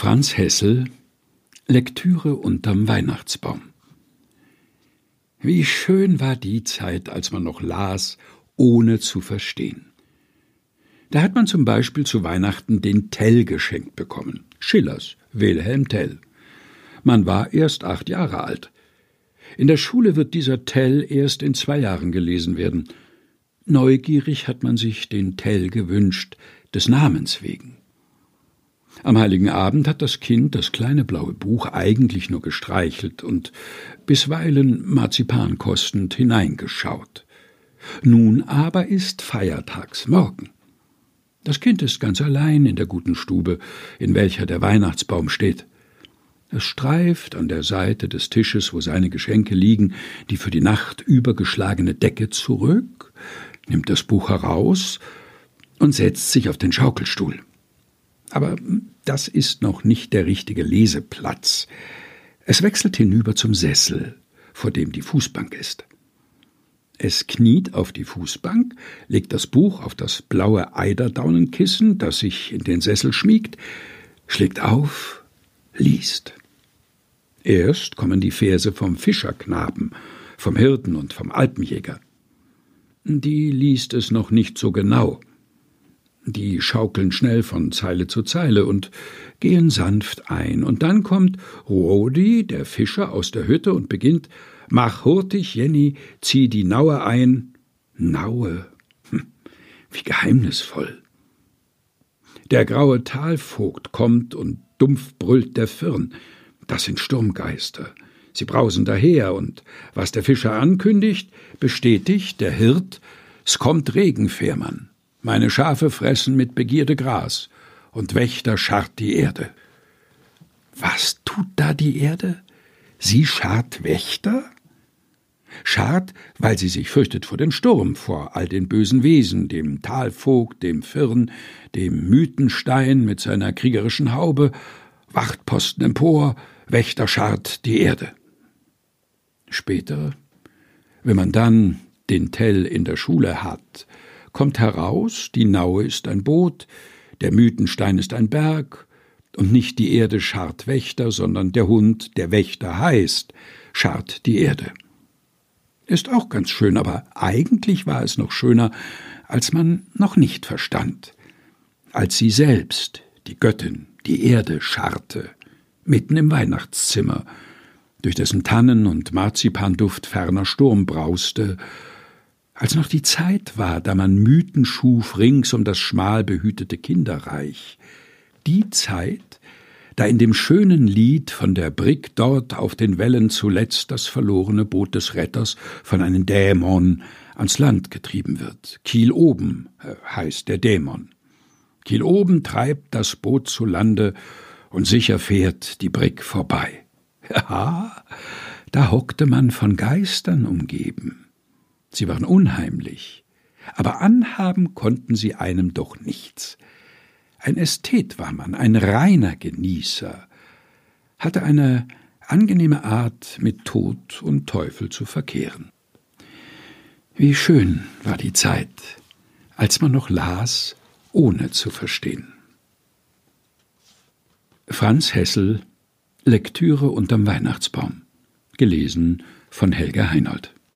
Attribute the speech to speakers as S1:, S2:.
S1: Franz Hessel Lektüre unterm Weihnachtsbaum Wie schön war die Zeit, als man noch las, ohne zu verstehen. Da hat man zum Beispiel zu Weihnachten den Tell geschenkt bekommen. Schillers Wilhelm Tell. Man war erst acht Jahre alt. In der Schule wird dieser Tell erst in zwei Jahren gelesen werden. Neugierig hat man sich den Tell gewünscht, des Namens wegen. Am heiligen Abend hat das Kind das kleine blaue Buch eigentlich nur gestreichelt und bisweilen Marzipan kostend hineingeschaut. Nun aber ist Feiertagsmorgen. Das Kind ist ganz allein in der guten Stube, in welcher der Weihnachtsbaum steht. Es streift an der Seite des Tisches, wo seine Geschenke liegen, die für die Nacht übergeschlagene Decke zurück, nimmt das Buch heraus und setzt sich auf den Schaukelstuhl. Aber das ist noch nicht der richtige Leseplatz. Es wechselt hinüber zum Sessel, vor dem die Fußbank ist. Es kniet auf die Fußbank, legt das Buch auf das blaue Eiderdaunenkissen, das sich in den Sessel schmiegt, schlägt auf, liest. Erst kommen die Verse vom Fischerknaben, vom Hirten und vom Alpenjäger. Die liest es noch nicht so genau. Die schaukeln schnell von Zeile zu Zeile und gehen sanft ein. Und dann kommt Rodi, der Fischer, aus der Hütte und beginnt Mach hurtig, Jenny, zieh die Naue ein. Naue. Hm, wie geheimnisvoll. Der graue Talvogt kommt und dumpf brüllt der Firn. Das sind Sturmgeister. Sie brausen daher, und was der Fischer ankündigt, bestätigt der Hirt, es kommt Regenfährmann. Meine Schafe fressen mit Begierde Gras, und Wächter scharrt die Erde. Was tut da die Erde? Sie scharrt Wächter? Schart, weil sie sich fürchtet vor dem Sturm, vor all den bösen Wesen, dem Talvogt, dem Firn, dem Mythenstein mit seiner kriegerischen Haube, Wachtposten empor, Wächter scharrt die Erde. Später, wenn man dann den Tell in der Schule hat, kommt heraus, die Naue ist ein Boot, der Mythenstein ist ein Berg, und nicht die Erde scharrt Wächter, sondern der Hund, der Wächter heißt, scharrt die Erde. Ist auch ganz schön, aber eigentlich war es noch schöner, als man noch nicht verstand, als sie selbst, die Göttin, die Erde scharrte, mitten im Weihnachtszimmer, durch dessen Tannen und Marzipanduft ferner Sturm brauste als noch die Zeit war, da man Mythen schuf rings um das schmal behütete Kinderreich, die Zeit, da in dem schönen Lied von der Brigg dort auf den Wellen zuletzt das verlorene Boot des Retters von einem Dämon ans Land getrieben wird. Kiel oben äh, heißt der Dämon. Kiel oben treibt das Boot zu Lande und sicher fährt die Brigg vorbei. Ja, da hockte man von Geistern umgeben. Sie waren unheimlich, aber anhaben konnten sie einem doch nichts. Ein Ästhet war man, ein reiner Genießer, hatte eine angenehme Art, mit Tod und Teufel zu verkehren. Wie schön war die Zeit, als man noch las, ohne zu verstehen. Franz Hessel Lektüre unterm Weihnachtsbaum gelesen von Helga Heinold